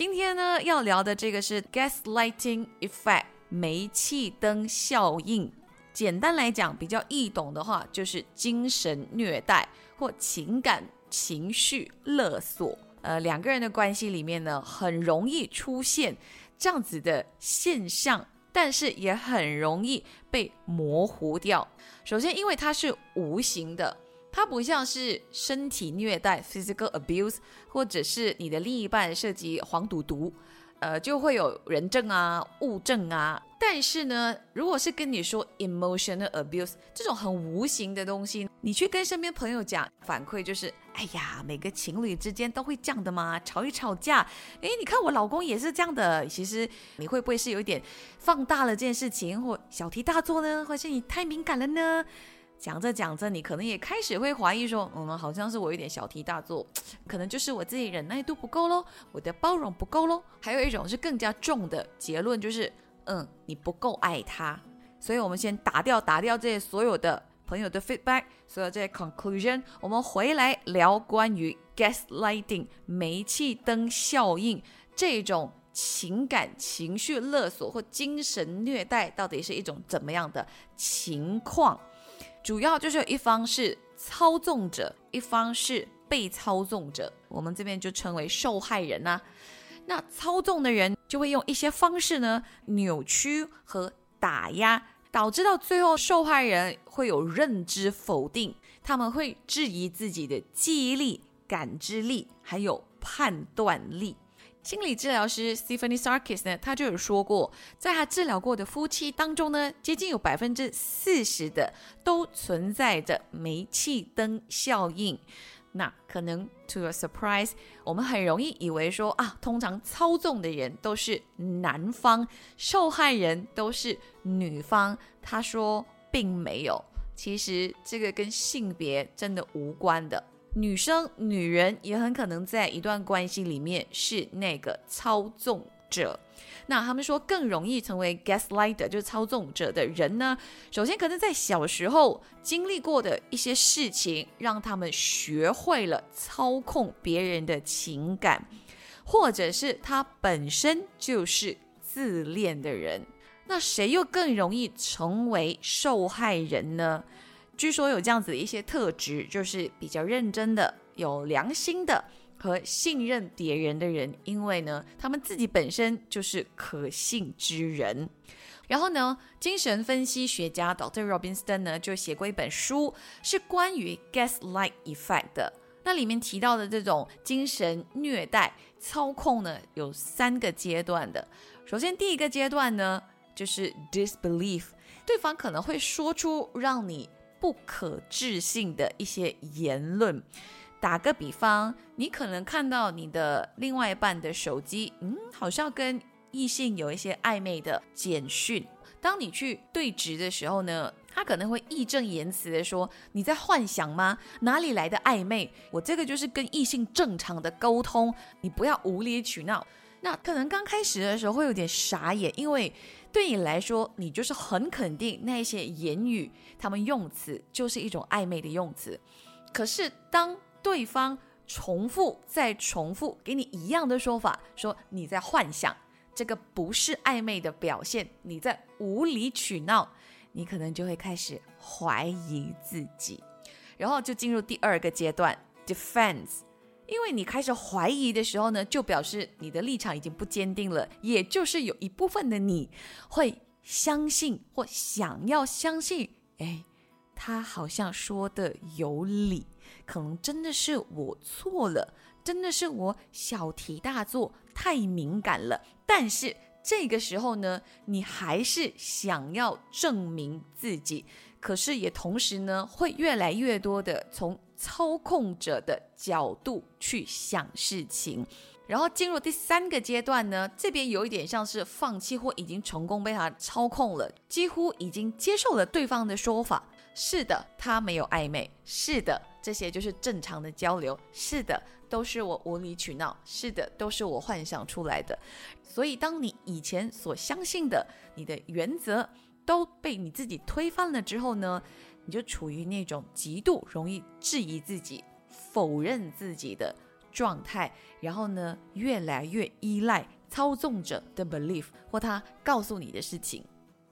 今天呢要聊的这个是 gaslighting effect 煤气灯效应。简单来讲，比较易懂的话，就是精神虐待或情感情绪勒索。呃，两个人的关系里面呢，很容易出现这样子的现象，但是也很容易被模糊掉。首先，因为它是无形的，它不像是身体虐待 （physical abuse） 或者是你的另一半涉及黄赌毒。呃，就会有人证啊、物证啊。但是呢，如果是跟你说 emotional abuse 这种很无形的东西，你去跟身边朋友讲，反馈就是，哎呀，每个情侣之间都会这样的嘛？吵一吵架，哎，你看我老公也是这样的。其实你会不会是有一点放大了这件事情，或小题大做呢？或是你太敏感了呢？讲着讲着，你可能也开始会怀疑说，嗯，好像是我有点小题大做，可能就是我自己忍耐度不够喽，我的包容不够喽。还有一种是更加重的结论，就是，嗯，你不够爱他。所以，我们先打掉打掉这些所有的朋友的 feedback，所有这些 conclusion，我们回来聊关于 gaslighting 煤气灯效应这种情感情绪勒索或精神虐待到底是一种怎么样的情况。主要就是一方是操纵者，一方是被操纵者，我们这边就称为受害人呐。那操纵的人就会用一些方式呢，扭曲和打压，导致到最后受害人会有认知否定，他们会质疑自己的记忆力、感知力还有判断力。心理治疗师 Stephanie Sarkis 呢，他就有说过，在他治疗过的夫妻当中呢，接近有百分之四十的都存在着煤气灯效应。那可能 to a surprise，我们很容易以为说啊，通常操纵的人都是男方，受害人都是女方。他说并没有，其实这个跟性别真的无关的。女生、女人也很可能在一段关系里面是那个操纵者。那他们说更容易成为 gaslighter，就是操纵者的人呢。首先，可能在小时候经历过的一些事情，让他们学会了操控别人的情感，或者是他本身就是自恋的人。那谁又更容易成为受害人呢？据说有这样子的一些特质，就是比较认真的、有良心的和信任别人的人，因为呢，他们自己本身就是可信之人。然后呢，精神分析学家 Doctor Robinson 呢就写过一本书，是关于 gaslight effect 的。那里面提到的这种精神虐待操控呢，有三个阶段的。首先，第一个阶段呢，就是 disbelief，对方可能会说出让你不可置信的一些言论。打个比方，你可能看到你的另外一半的手机，嗯，好像跟异性有一些暧昧的简讯。当你去对质的时候呢，他可能会义正言辞的说：“你在幻想吗？哪里来的暧昧？我这个就是跟异性正常的沟通，你不要无理取闹。”那可能刚开始的时候会有点傻眼，因为。对你来说，你就是很肯定那些言语，他们用词就是一种暧昧的用词。可是当对方重复再重复给你一样的说法，说你在幻想，这个不是暧昧的表现，你在无理取闹，你可能就会开始怀疑自己，然后就进入第二个阶段，defense。因为你开始怀疑的时候呢，就表示你的立场已经不坚定了，也就是有一部分的你会相信或想要相信，哎，他好像说的有理，可能真的是我错了，真的是我小题大做，太敏感了。但是这个时候呢，你还是想要证明自己，可是也同时呢，会越来越多的从。操控者的角度去想事情，然后进入第三个阶段呢，这边有一点像是放弃或已经成功被他操控了，几乎已经接受了对方的说法。是的，他没有暧昧。是的，这些就是正常的交流。是的，都是我无理取闹。是的，都是我幻想出来的。所以，当你以前所相信的你的原则都被你自己推翻了之后呢？你就处于那种极度容易质疑自己、否认自己的状态，然后呢，越来越依赖操纵者的 belief 或他告诉你的事情。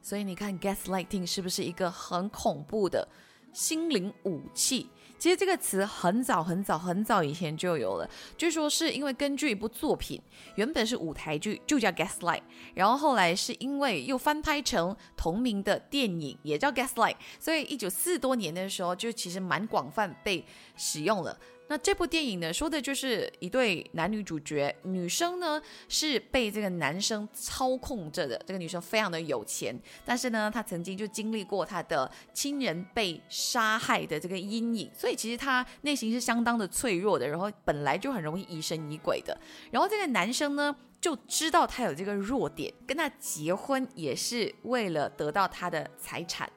所以你看，gaslighting 是不是一个很恐怖的心灵武器？其实这个词很早很早很早以前就有了，据说是因为根据一部作品，原本是舞台剧，就叫 Gaslight，然后后来是因为又翻拍成同名的电影，也叫 Gaslight，所以一九四多年的时候就其实蛮广泛被使用了。那这部电影呢，说的就是一对男女主角，女生呢是被这个男生操控着的。这个女生非常的有钱，但是呢，她曾经就经历过她的亲人被杀害的这个阴影，所以其实她内心是相当的脆弱的，然后本来就很容易疑神疑鬼的。然后这个男生呢就知道她有这个弱点，跟她结婚也是为了得到她的财产。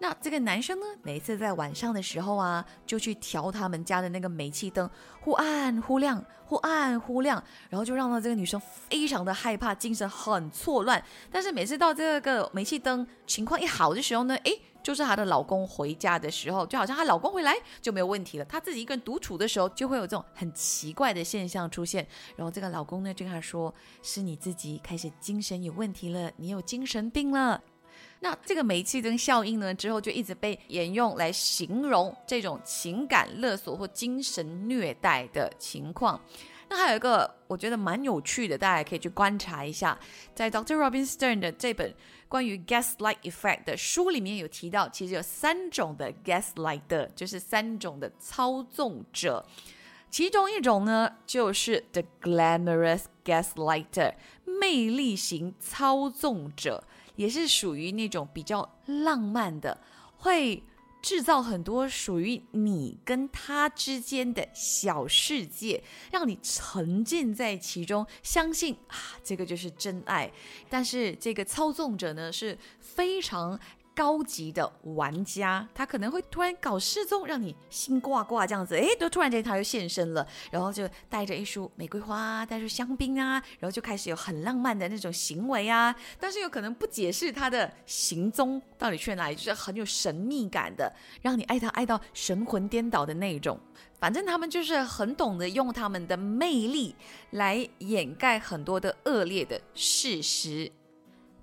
那这个男生呢，每次在晚上的时候啊，就去调他们家的那个煤气灯，忽暗忽亮，忽暗忽亮，然后就让到这个女生非常的害怕，精神很错乱。但是每次到这个煤气灯情况一好的时候呢，诶，就是她的老公回家的时候，就好像她老公回来就没有问题了。她自己一个人独处的时候，就会有这种很奇怪的现象出现。然后这个老公呢，就跟她说：“是你自己开始精神有问题了，你有精神病了。”那这个煤气灯效应呢，之后就一直被沿用来形容这种情感勒索或精神虐待的情况。那还有一个我觉得蛮有趣的，大家可以去观察一下，在 Dr. Robin Stern 的这本关于 Gaslight Effect 的书里面有提到，其实有三种的 Gaslighter，就是三种的操纵者。其中一种呢，就是 The Glamorous Gaslighter，魅力型操纵者。也是属于那种比较浪漫的，会制造很多属于你跟他之间的小世界，让你沉浸在其中，相信啊，这个就是真爱。但是这个操纵者呢，是非常。高级的玩家，他可能会突然搞失踪，让你心挂挂这样子，哎，都突然间他又现身了，然后就带着一束玫瑰花，带着香槟啊，然后就开始有很浪漫的那种行为啊，但是有可能不解释他的行踪到底去哪里，就是很有神秘感的，让你爱他爱到神魂颠倒的那种。反正他们就是很懂得用他们的魅力来掩盖很多的恶劣的事实。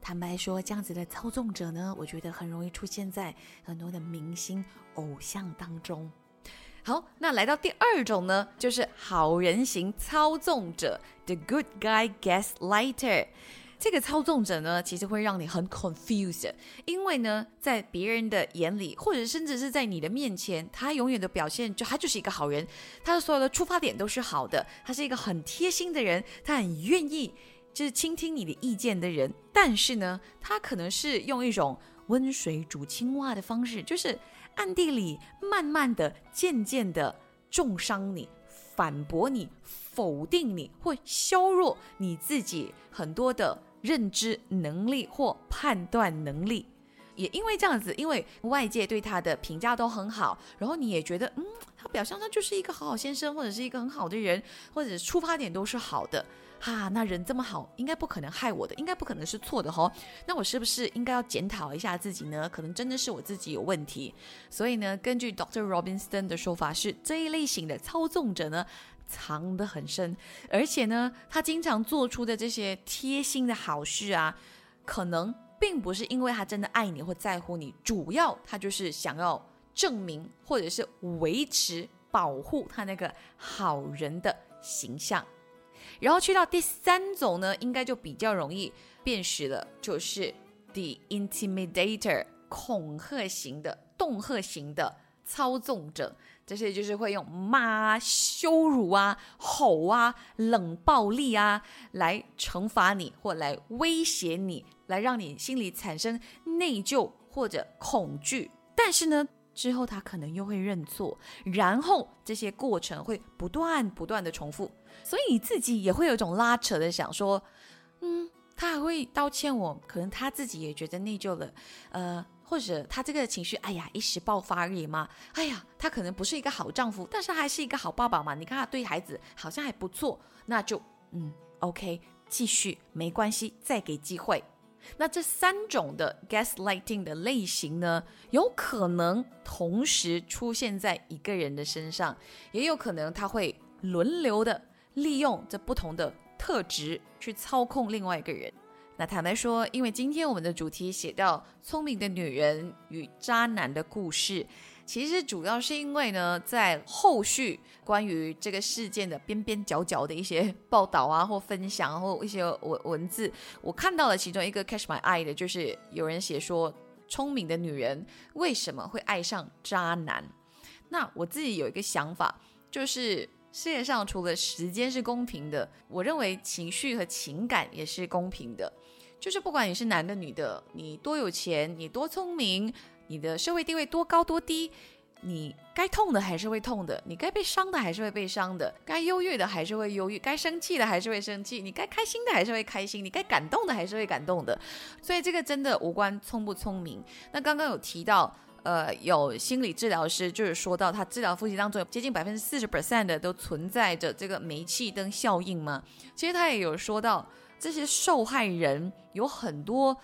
坦白说，这样子的操纵者呢，我觉得很容易出现在很多的明星偶像当中。好，那来到第二种呢，就是好人型操纵者，the good guy gaslighter。这个操纵者呢，其实会让你很 confused，因为呢，在别人的眼里，或者甚至是在你的面前，他永远的表现就他就是一个好人，他的所有的出发点都是好的，他是一个很贴心的人，他很愿意。就是倾听你的意见的人，但是呢，他可能是用一种温水煮青蛙的方式，就是暗地里慢慢的、渐渐的重伤你、反驳你、否定你，或削弱你自己很多的认知能力或判断能力。也因为这样子，因为外界对他的评价都很好，然后你也觉得，嗯，他表象上就是一个好好先生，或者是一个很好的人，或者出发点都是好的。哈，那人这么好，应该不可能害我的，应该不可能是错的哦。那我是不是应该要检讨一下自己呢？可能真的是我自己有问题。所以呢，根据 Doctor Robinson 的说法，是这一类型的操纵者呢，藏得很深，而且呢，他经常做出的这些贴心的好事啊，可能并不是因为他真的爱你或在乎你，主要他就是想要证明或者是维持、保护他那个好人的形象。然后去到第三种呢，应该就比较容易辨识了，就是 the intimidator，恐吓型的、恫吓型的操纵者。这些就是会用骂、羞辱啊、吼啊、冷暴力啊来惩罚你，或来威胁你，来让你心里产生内疚或者恐惧。但是呢，之后他可能又会认错，然后这些过程会不断不断的重复。所以你自己也会有一种拉扯的想说，嗯，他还会道歉我，可能他自己也觉得内疚了，呃，或者他这个情绪，哎呀，一时爆发而已嘛，哎呀，他可能不是一个好丈夫，但是还是一个好爸爸嘛，你看他对孩子好像还不错，那就嗯，OK，继续没关系，再给机会。那这三种的 gaslighting 的类型呢，有可能同时出现在一个人的身上，也有可能他会。轮流的利用这不同的特质去操控另外一个人。那坦白说，因为今天我们的主题写到聪明的女人与渣男的故事，其实主要是因为呢，在后续关于这个事件的边边角角的一些 报道啊，或分享，或一些文文字，我看到了其中一个 catch my eye 的，就是有人写说，聪明的女人为什么会爱上渣男？那我自己有一个想法，就是世界上除了时间是公平的，我认为情绪和情感也是公平的。就是不管你是男的女的，你多有钱，你多聪明，你的社会地位多高多低，你该痛的还是会痛的，你该被伤的还是会被伤的，该忧郁的还是会忧郁，该生气的还是会生气，你该开心的还是会开心，你该感动的还是会感动的。所以这个真的无关聪不聪明。那刚刚有提到，呃，有心理治疗师就是说到，他治疗夫妻当中接近百分之四十 percent 的都存在着这个煤气灯效应嘛。其实他也有说到。这些受害人有很多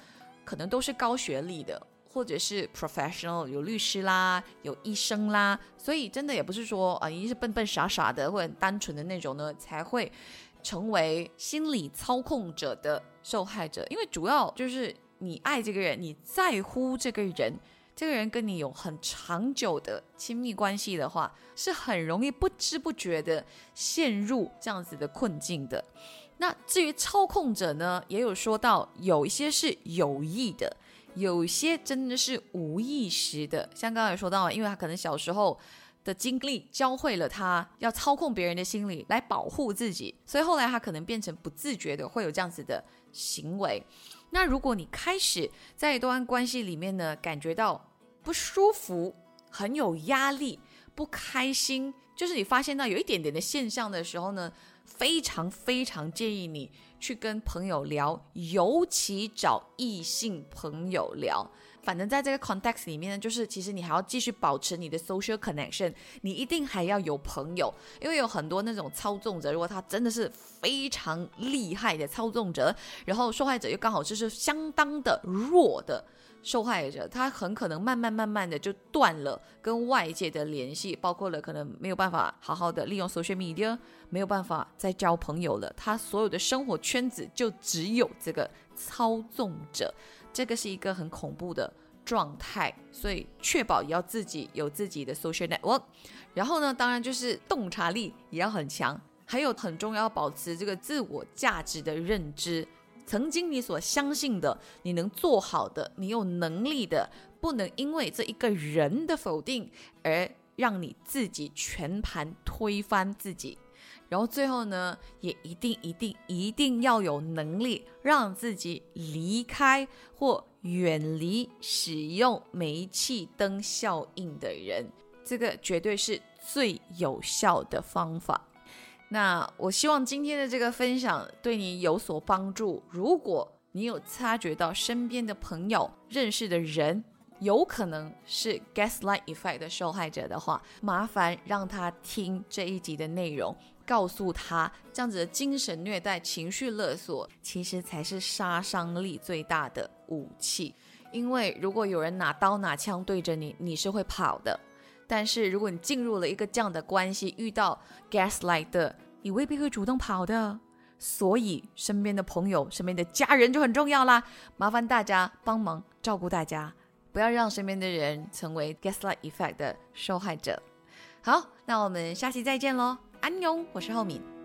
可能都是高学历的，或者是 professional，有律师啦，有医生啦，所以真的也不是说啊，一定是笨笨傻傻的或者单纯的那种呢，才会成为心理操控者的受害者。因为主要就是你爱这个人，你在乎这个人，这个人跟你有很长久的亲密关系的话，是很容易不知不觉的陷入这样子的困境的。那至于操控者呢，也有说到，有一些是有意的，有些真的是无意识的。像刚才说到，因为他可能小时候的经历教会了他要操控别人的心理来保护自己，所以后来他可能变成不自觉的会有这样子的行为。那如果你开始在一段关系里面呢，感觉到不舒服、很有压力、不开心，就是你发现到有一点点的现象的时候呢？非常非常建议你去跟朋友聊，尤其找异性朋友聊。反正在这个 context 里面呢，就是其实你还要继续保持你的 social connection，你一定还要有朋友，因为有很多那种操纵者，如果他真的是非常厉害的操纵者，然后受害者又刚好就是相当的弱的。受害者他很可能慢慢慢慢的就断了跟外界的联系，包括了可能没有办法好好的利用 social media，没有办法再交朋友了。他所有的生活圈子就只有这个操纵者，这个是一个很恐怖的状态。所以确保也要自己有自己的 social network，然后呢，当然就是洞察力也要很强，还有很重要保持这个自我价值的认知。曾经你所相信的，你能做好的，你有能力的，不能因为这一个人的否定而让你自己全盘推翻自己。然后最后呢，也一定一定一定要有能力让自己离开或远离使用煤气灯效应的人，这个绝对是最有效的方法。那我希望今天的这个分享对你有所帮助。如果你有察觉到身边的朋友、认识的人有可能是 gaslight effect 的受害者的话，麻烦让他听这一集的内容，告诉他这样子的精神虐待、情绪勒索，其实才是杀伤力最大的武器。因为如果有人拿刀拿枪对着你，你是会跑的。但是如果你进入了一个这样的关系，遇到 gaslight 的，你未必会主动跑的。所以身边的朋友、身边的家人就很重要啦。麻烦大家帮忙照顾大家，不要让身边的人成为 gaslight effect 的受害者。好，那我们下期再见喽，安永，我是浩敏。